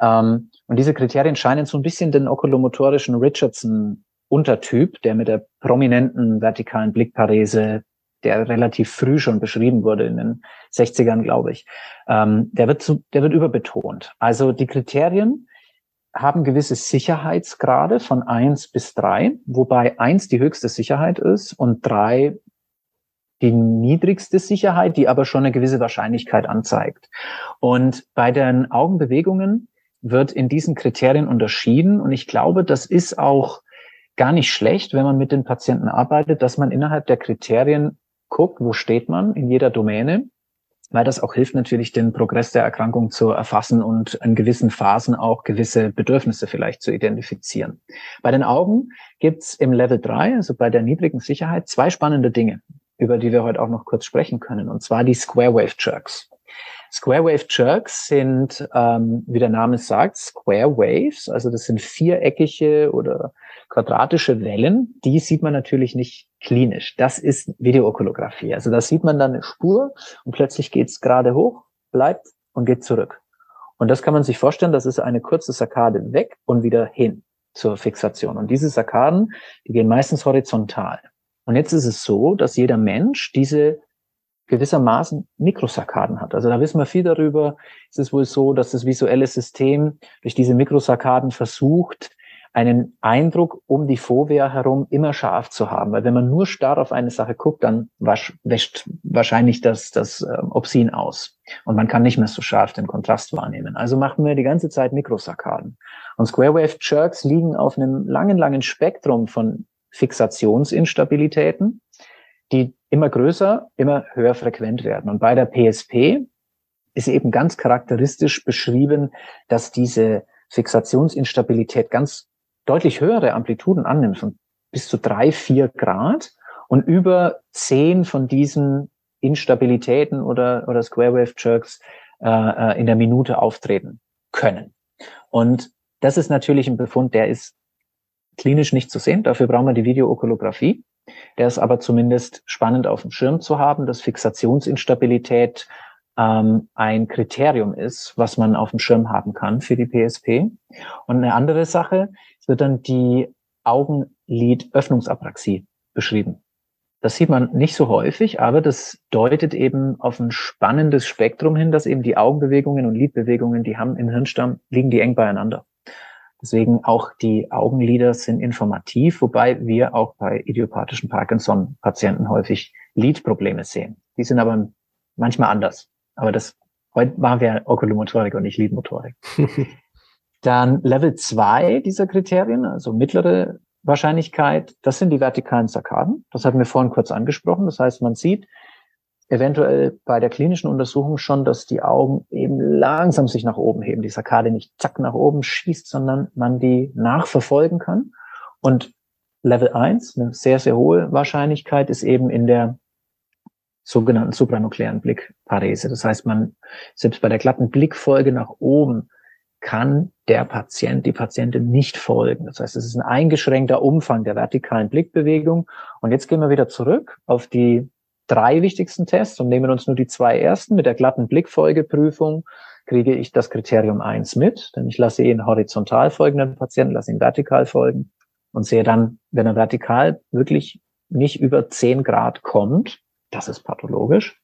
Ähm, und diese Kriterien scheinen so ein bisschen den okulomotorischen Richardson-Untertyp, der mit der prominenten vertikalen Blickparese der relativ früh schon beschrieben wurde in den 60ern, glaube ich, ähm, der wird zu, der wird überbetont. Also die Kriterien haben gewisse Sicherheitsgrade von eins bis drei, wobei eins die höchste Sicherheit ist und drei die niedrigste Sicherheit, die aber schon eine gewisse Wahrscheinlichkeit anzeigt. Und bei den Augenbewegungen wird in diesen Kriterien unterschieden. Und ich glaube, das ist auch gar nicht schlecht, wenn man mit den Patienten arbeitet, dass man innerhalb der Kriterien guckt, wo steht man in jeder Domäne, weil das auch hilft natürlich, den Progress der Erkrankung zu erfassen und in gewissen Phasen auch gewisse Bedürfnisse vielleicht zu identifizieren. Bei den Augen gibt's im Level 3, also bei der niedrigen Sicherheit, zwei spannende Dinge, über die wir heute auch noch kurz sprechen können, und zwar die Square Wave Jerks. Square Wave Jerks sind, ähm, wie der Name sagt, Square Waves. Also das sind viereckige oder quadratische Wellen. Die sieht man natürlich nicht klinisch. Das ist Videookolographie. Also da sieht man dann eine Spur und plötzlich geht es gerade hoch, bleibt und geht zurück. Und das kann man sich vorstellen, das ist eine kurze Sakkade weg und wieder hin zur Fixation. Und diese Sakkaden, die gehen meistens horizontal. Und jetzt ist es so, dass jeder Mensch diese gewissermaßen Mikrosarkaden hat. Also da wissen wir viel darüber. Es ist wohl so, dass das visuelle System durch diese Mikrosarkaden versucht, einen Eindruck um die Fovea herum immer scharf zu haben. Weil wenn man nur starr auf eine Sache guckt, dann wäscht wahrscheinlich das, das äh, Obsin aus. Und man kann nicht mehr so scharf den Kontrast wahrnehmen. Also machen wir die ganze Zeit Mikrosarkaden. Und Square Wave Jerks liegen auf einem langen, langen Spektrum von Fixationsinstabilitäten, die immer größer, immer höher frequent werden. Und bei der PSP ist eben ganz charakteristisch beschrieben, dass diese Fixationsinstabilität ganz deutlich höhere Amplituden annimmt, von bis zu drei, vier Grad und über zehn von diesen Instabilitäten oder, oder Square Wave Jerks äh, äh, in der Minute auftreten können. Und das ist natürlich ein Befund, der ist klinisch nicht zu sehen. Dafür brauchen wir die Videookolographie. Der ist aber zumindest spannend auf dem Schirm zu haben, dass Fixationsinstabilität ähm, ein Kriterium ist, was man auf dem Schirm haben kann für die PSP. Und eine andere Sache, wird dann die Augenlidöffnungsapraxie beschrieben. Das sieht man nicht so häufig, aber das deutet eben auf ein spannendes Spektrum hin, dass eben die Augenbewegungen und Lidbewegungen, die haben im Hirnstamm, liegen die eng beieinander. Deswegen auch die Augenlider sind informativ, wobei wir auch bei idiopathischen Parkinson-Patienten häufig Lidprobleme sehen. Die sind aber manchmal anders. Aber das heute waren wir Okulomotorik und nicht Lidmotorik. Dann Level 2 dieser Kriterien, also mittlere Wahrscheinlichkeit, das sind die vertikalen Sarkaden. Das hatten wir vorhin kurz angesprochen. Das heißt, man sieht eventuell bei der klinischen Untersuchung schon, dass die Augen eben langsam sich nach oben heben, die Sarkade nicht zack nach oben schießt, sondern man die nachverfolgen kann. Und Level 1, eine sehr, sehr hohe Wahrscheinlichkeit, ist eben in der sogenannten supranuklearen Blickparese. Das heißt, man selbst bei der glatten Blickfolge nach oben kann der Patient, die Patientin nicht folgen. Das heißt, es ist ein eingeschränkter Umfang der vertikalen Blickbewegung. Und jetzt gehen wir wieder zurück auf die drei wichtigsten Tests und nehmen uns nur die zwei ersten. Mit der glatten Blickfolgeprüfung kriege ich das Kriterium eins mit, denn ich lasse ihn horizontal folgenden Patienten, lasse ihn vertikal folgen und sehe dann, wenn er vertikal wirklich nicht über zehn Grad kommt, das ist pathologisch.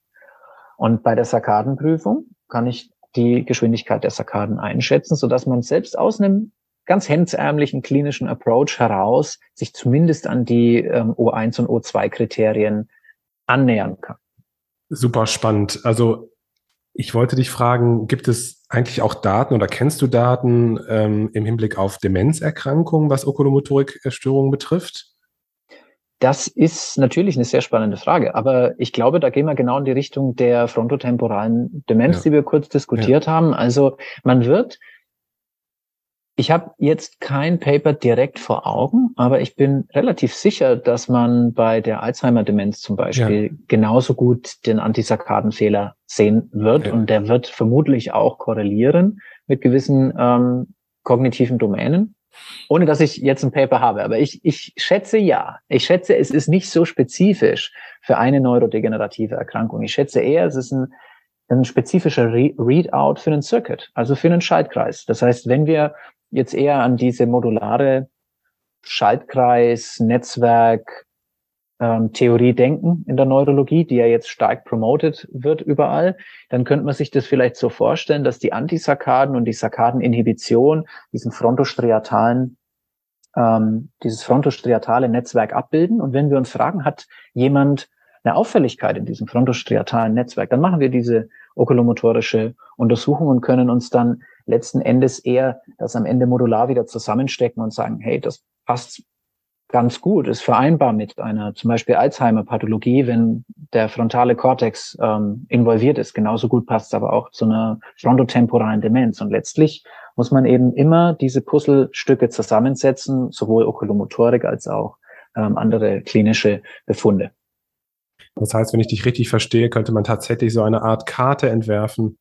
Und bei der Sarkadenprüfung kann ich die Geschwindigkeit der Sarkaden einschätzen, so dass man selbst aus einem ganz hemdsärmlichen klinischen Approach heraus sich zumindest an die ähm, O1 und O2 Kriterien annähern kann. Super spannend. Also ich wollte dich fragen, gibt es eigentlich auch Daten oder kennst du Daten ähm, im Hinblick auf Demenzerkrankungen, was Okulomotorikstörungen betrifft? Das ist natürlich eine sehr spannende Frage, aber ich glaube, da gehen wir genau in die Richtung der frontotemporalen Demenz, ja. die wir kurz diskutiert ja. haben. Also man wird ich habe jetzt kein Paper direkt vor Augen, aber ich bin relativ sicher, dass man bei der Alzheimer-Demenz zum Beispiel ja. genauso gut den Antisarkadenfehler sehen wird. Ja. Und der wird vermutlich auch korrelieren mit gewissen ähm, kognitiven Domänen. Ohne dass ich jetzt ein Paper habe. Aber ich, ich schätze ja. Ich schätze, es ist nicht so spezifisch für eine neurodegenerative Erkrankung. Ich schätze eher, es ist ein, ein spezifischer Re Readout für einen Circuit, also für einen Schaltkreis. Das heißt, wenn wir jetzt eher an diese modulare Schaltkreis, Netzwerk, ähm, Theorie denken in der Neurologie, die ja jetzt stark promoted wird überall, dann könnte man sich das vielleicht so vorstellen, dass die Antisarkaden und die Sarkadeninhibition diesen frontostriatalen ähm, dieses frontostriatale Netzwerk abbilden. Und wenn wir uns fragen, hat jemand eine Auffälligkeit in diesem frontostriatalen Netzwerk, dann machen wir diese okulomotorische Untersuchung und können uns dann letzten Endes eher das am Ende modular wieder zusammenstecken und sagen, hey, das passt ganz gut, ist vereinbar mit einer zum Beispiel Alzheimer-Pathologie, wenn der frontale Kortex ähm, involviert ist. Genauso gut passt es aber auch zu einer frontotemporalen Demenz. Und letztlich muss man eben immer diese Puzzlestücke zusammensetzen, sowohl Okulomotorik als auch ähm, andere klinische Befunde. Das heißt, wenn ich dich richtig verstehe, könnte man tatsächlich so eine Art Karte entwerfen,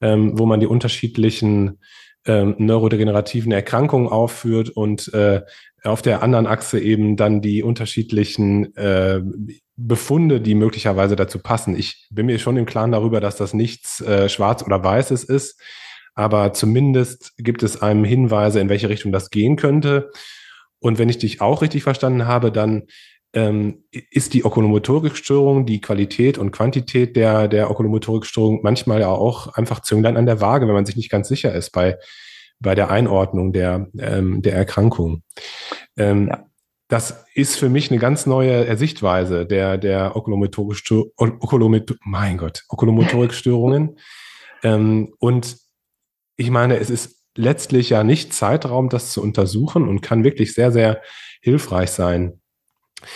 ähm, wo man die unterschiedlichen ähm, neurodegenerativen Erkrankungen aufführt und äh, auf der anderen Achse eben dann die unterschiedlichen äh, Befunde, die möglicherweise dazu passen. Ich bin mir schon im Klaren darüber, dass das nichts äh, Schwarz oder Weißes ist, aber zumindest gibt es einem Hinweise, in welche Richtung das gehen könnte. Und wenn ich dich auch richtig verstanden habe, dann ähm, ist die Okulomorikstörung, die Qualität und Quantität der, der Okulomorikstörung manchmal ja auch einfach Zünglein an der Waage, wenn man sich nicht ganz sicher ist bei, bei der Einordnung der, ähm, der Erkrankung. Ähm, ja. Das ist für mich eine ganz neue Sichtweise der, der Okulomotorik, mein Gott, Okulomotorikstörungen. ähm, und ich meine, es ist letztlich ja nicht Zeitraum, das zu untersuchen und kann wirklich sehr, sehr hilfreich sein.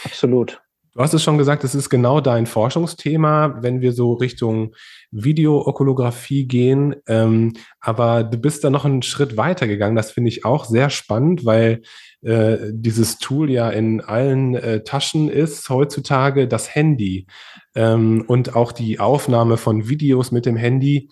Absolut. Du hast es schon gesagt, es ist genau dein Forschungsthema, wenn wir so Richtung Video-Okolographie gehen. Ähm, aber du bist da noch einen Schritt weiter gegangen. Das finde ich auch sehr spannend, weil äh, dieses Tool ja in allen äh, Taschen ist heutzutage, das Handy. Ähm, und auch die Aufnahme von Videos mit dem Handy.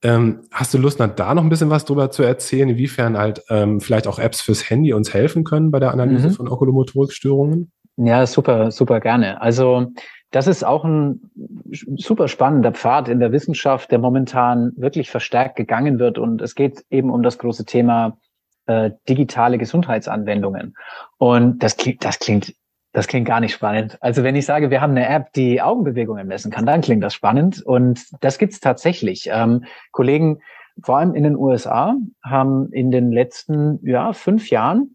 Ähm, hast du Lust, da noch ein bisschen was drüber zu erzählen, inwiefern halt ähm, vielleicht auch Apps fürs Handy uns helfen können bei der Analyse mhm. von Okulomotorikstörungen? Ja, super, super gerne. Also das ist auch ein super spannender Pfad in der Wissenschaft, der momentan wirklich verstärkt gegangen wird. Und es geht eben um das große Thema äh, digitale Gesundheitsanwendungen. Und das klingt, das klingt, das klingt gar nicht spannend. Also wenn ich sage, wir haben eine App, die Augenbewegungen messen kann, dann klingt das spannend. Und das gibt's tatsächlich. Ähm, Kollegen, vor allem in den USA, haben in den letzten ja, fünf Jahren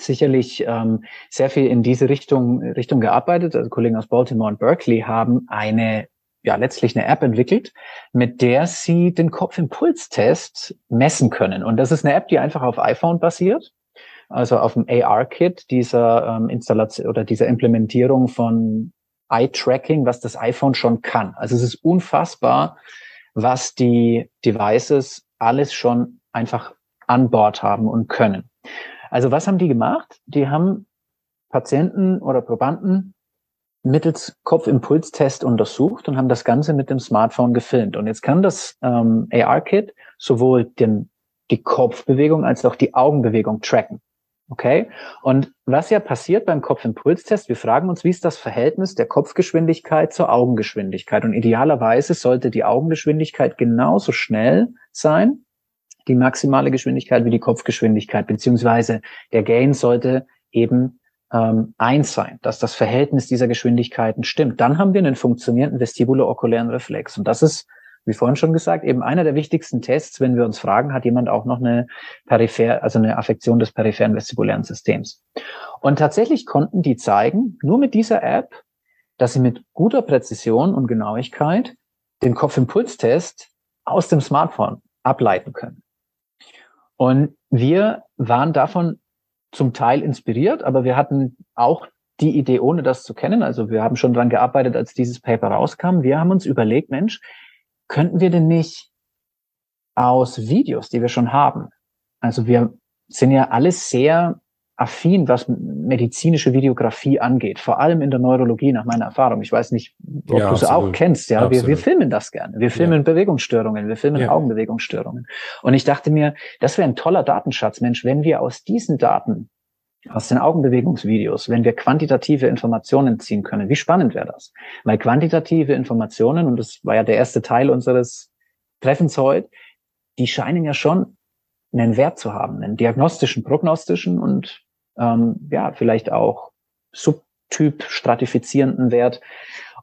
sicherlich ähm, sehr viel in diese Richtung, Richtung gearbeitet. Also Kollegen aus Baltimore und Berkeley haben eine, ja, letztlich eine App entwickelt, mit der sie den Kopfimpulstest messen können. Und das ist eine App, die einfach auf iPhone basiert. Also auf dem AR-Kit dieser ähm, Installation oder dieser Implementierung von Eye-Tracking, was das iPhone schon kann. Also es ist unfassbar, was die Devices alles schon einfach an Bord haben und können. Also was haben die gemacht? Die haben Patienten oder Probanden mittels Kopfimpulstest untersucht und haben das Ganze mit dem Smartphone gefilmt. Und jetzt kann das ähm, AR-Kit sowohl den, die Kopfbewegung als auch die Augenbewegung tracken. Okay? Und was ja passiert beim Kopfimpulstest, wir fragen uns, wie ist das Verhältnis der Kopfgeschwindigkeit zur Augengeschwindigkeit? Und idealerweise sollte die Augengeschwindigkeit genauso schnell sein die maximale Geschwindigkeit wie die Kopfgeschwindigkeit, beziehungsweise der Gain sollte eben ähm, eins sein, dass das Verhältnis dieser Geschwindigkeiten stimmt. Dann haben wir einen funktionierenden vestibulo-okulären Reflex. Und das ist, wie vorhin schon gesagt, eben einer der wichtigsten Tests, wenn wir uns fragen, hat jemand auch noch eine peripher, also eine Affektion des peripheren vestibulären Systems. Und tatsächlich konnten die zeigen, nur mit dieser App, dass sie mit guter Präzision und Genauigkeit den Kopfimpulstest aus dem Smartphone ableiten können. Und wir waren davon zum Teil inspiriert, aber wir hatten auch die Idee, ohne das zu kennen. Also wir haben schon dran gearbeitet, als dieses Paper rauskam. Wir haben uns überlegt, Mensch, könnten wir denn nicht aus Videos, die wir schon haben, also wir sind ja alles sehr affin, was medizinische Videografie angeht, vor allem in der Neurologie nach meiner Erfahrung. Ich weiß nicht, ob ja, du es auch kennst. Ja, wir, wir filmen das gerne. Wir filmen ja. Bewegungsstörungen, wir filmen ja. Augenbewegungsstörungen. Und ich dachte mir, das wäre ein toller Datenschatz, Mensch, wenn wir aus diesen Daten aus den Augenbewegungsvideos, wenn wir quantitative Informationen ziehen können. Wie spannend wäre das? Weil quantitative Informationen, und das war ja der erste Teil unseres Treffens heute, die scheinen ja schon einen Wert zu haben, einen diagnostischen, prognostischen und ähm, ja, vielleicht auch Subtyp stratifizierenden Wert.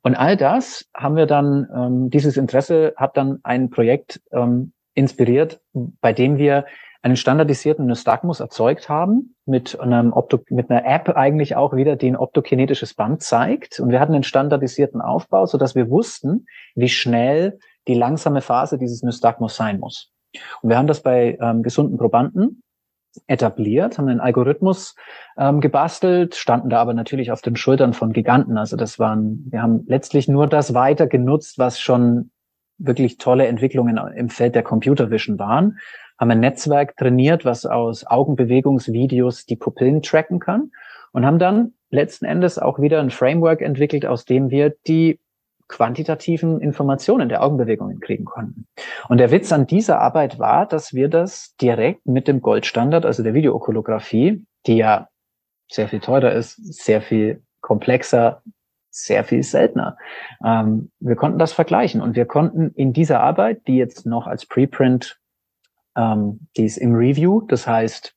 Und all das haben wir dann, ähm, dieses Interesse hat dann ein Projekt ähm, inspiriert, bei dem wir einen standardisierten Nystagmus erzeugt haben, mit einem Opto, mit einer App eigentlich auch wieder, die ein optokinetisches Band zeigt. Und wir hatten einen standardisierten Aufbau, so dass wir wussten, wie schnell die langsame Phase dieses Nystagmus sein muss. Und wir haben das bei ähm, gesunden Probanden etabliert, haben einen Algorithmus ähm, gebastelt, standen da aber natürlich auf den Schultern von Giganten. Also das waren, wir haben letztlich nur das weiter genutzt, was schon wirklich tolle Entwicklungen im Feld der Computer Vision waren, haben ein Netzwerk trainiert, was aus Augenbewegungsvideos die Pupillen tracken kann und haben dann letzten Endes auch wieder ein Framework entwickelt, aus dem wir die quantitativen Informationen der Augenbewegungen kriegen konnten. Und der Witz an dieser Arbeit war, dass wir das direkt mit dem Goldstandard, also der Videookolographie, die ja sehr viel teurer ist, sehr viel komplexer, sehr viel seltener. Ähm, wir konnten das vergleichen und wir konnten in dieser Arbeit, die jetzt noch als Preprint, ähm, die ist im Review, das heißt,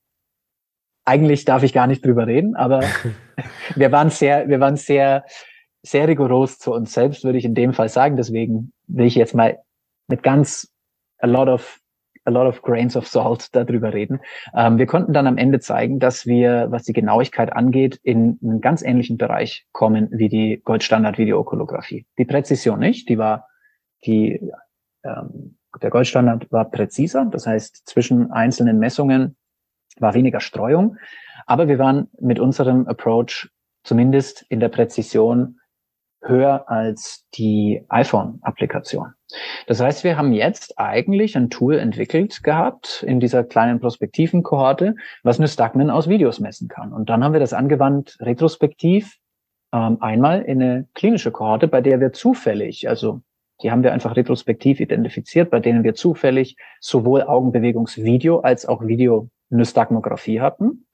eigentlich darf ich gar nicht drüber reden, aber wir waren sehr, wir waren sehr sehr rigoros zu uns selbst, würde ich in dem Fall sagen. Deswegen will ich jetzt mal mit ganz a lot of a lot of grains of salt darüber reden. Ähm, wir konnten dann am Ende zeigen, dass wir, was die Genauigkeit angeht, in einen ganz ähnlichen Bereich kommen wie die Goldstandard-Videookolographie. Die Präzision nicht, die war, die, ähm, der Goldstandard war präziser, das heißt zwischen einzelnen Messungen war weniger Streuung, aber wir waren mit unserem Approach zumindest in der Präzision höher als die iPhone-Applikation. Das heißt, wir haben jetzt eigentlich ein Tool entwickelt gehabt in dieser kleinen Prospektiven-Kohorte, was eine Stagman aus Videos messen kann. Und dann haben wir das angewandt retrospektiv ähm, einmal in eine klinische Kohorte, bei der wir zufällig, also die haben wir einfach retrospektiv identifiziert, bei denen wir zufällig sowohl Augenbewegungsvideo als auch Video Nystagmographie hatten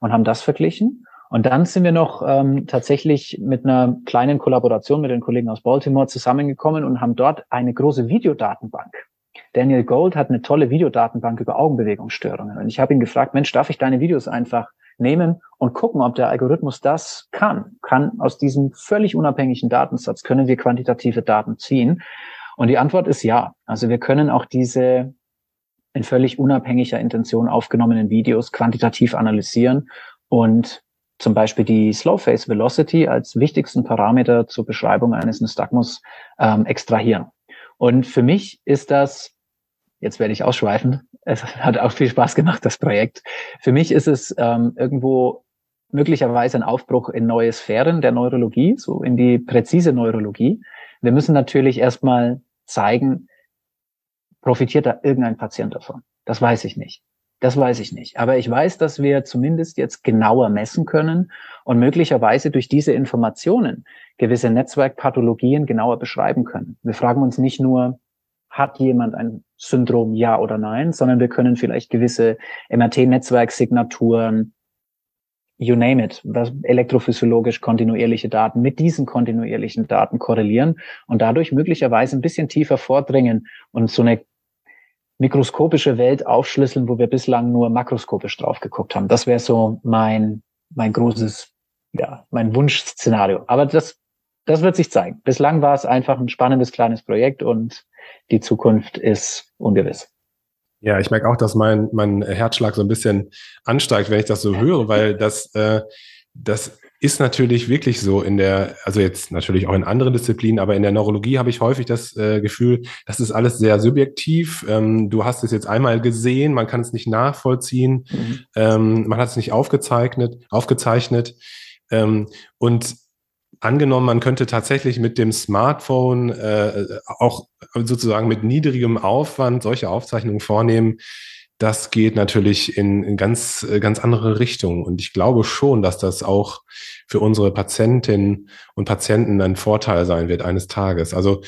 und haben das verglichen. Und dann sind wir noch ähm, tatsächlich mit einer kleinen Kollaboration mit den Kollegen aus Baltimore zusammengekommen und haben dort eine große Videodatenbank. Daniel Gold hat eine tolle Videodatenbank über Augenbewegungsstörungen. Und ich habe ihn gefragt, Mensch, darf ich deine Videos einfach nehmen und gucken, ob der Algorithmus das kann? Kann aus diesem völlig unabhängigen Datensatz, können wir quantitative Daten ziehen? Und die Antwort ist ja. Also wir können auch diese in völlig unabhängiger Intention aufgenommenen Videos quantitativ analysieren und zum Beispiel die Slow Phase Velocity als wichtigsten Parameter zur Beschreibung eines Nystagmus ähm, extrahieren. Und für mich ist das, jetzt werde ich ausschweifen, es hat auch viel Spaß gemacht, das Projekt. Für mich ist es ähm, irgendwo möglicherweise ein Aufbruch in neue Sphären der Neurologie, so in die präzise Neurologie. Wir müssen natürlich erstmal zeigen, profitiert da irgendein Patient davon? Das weiß ich nicht. Das weiß ich nicht. Aber ich weiß, dass wir zumindest jetzt genauer messen können und möglicherweise durch diese Informationen gewisse Netzwerkpathologien genauer beschreiben können. Wir fragen uns nicht nur, hat jemand ein Syndrom, ja oder nein, sondern wir können vielleicht gewisse MRT-Netzwerksignaturen, you name it, elektrophysiologisch kontinuierliche Daten mit diesen kontinuierlichen Daten korrelieren und dadurch möglicherweise ein bisschen tiefer vordringen und so eine mikroskopische Welt aufschlüsseln, wo wir bislang nur makroskopisch drauf geguckt haben. Das wäre so mein, mein großes, ja, mein Wunschszenario. Aber das, das wird sich zeigen. Bislang war es einfach ein spannendes kleines Projekt und die Zukunft ist ungewiss. Ja, ich merke auch, dass mein, mein Herzschlag so ein bisschen ansteigt, wenn ich das so höre, weil das, äh, das ist natürlich wirklich so in der, also jetzt natürlich auch in anderen Disziplinen, aber in der Neurologie habe ich häufig das äh, Gefühl, das ist alles sehr subjektiv. Ähm, du hast es jetzt einmal gesehen, man kann es nicht nachvollziehen, mhm. ähm, man hat es nicht aufgezeichnet, aufgezeichnet. Ähm, und angenommen, man könnte tatsächlich mit dem Smartphone äh, auch sozusagen mit niedrigem Aufwand solche Aufzeichnungen vornehmen, das geht natürlich in, in ganz, äh, ganz andere Richtungen. Und ich glaube schon, dass das auch für unsere Patientinnen und Patienten ein Vorteil sein wird eines Tages. Also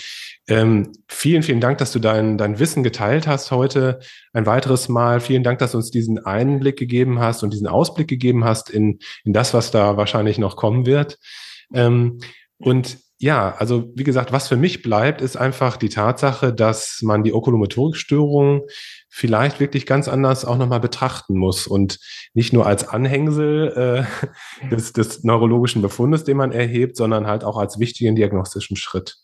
ähm, vielen, vielen Dank, dass du dein, dein Wissen geteilt hast heute ein weiteres Mal. Vielen Dank, dass du uns diesen Einblick gegeben hast und diesen Ausblick gegeben hast in, in das, was da wahrscheinlich noch kommen wird. Ähm, und ja, also wie gesagt, was für mich bleibt, ist einfach die Tatsache, dass man die Okulomotorikstörung vielleicht wirklich ganz anders auch nochmal betrachten muss und nicht nur als Anhängsel äh, des, des neurologischen Befundes, den man erhebt, sondern halt auch als wichtigen diagnostischen Schritt.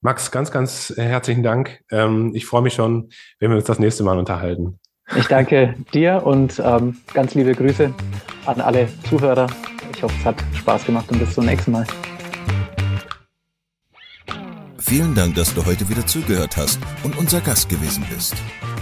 Max, ganz, ganz herzlichen Dank. Ähm, ich freue mich schon, wenn wir uns das nächste Mal unterhalten. Ich danke dir und ähm, ganz liebe Grüße an alle Zuhörer. Ich hoffe, es hat Spaß gemacht und bis zum nächsten Mal. Vielen Dank, dass du heute wieder zugehört hast und unser Gast gewesen bist.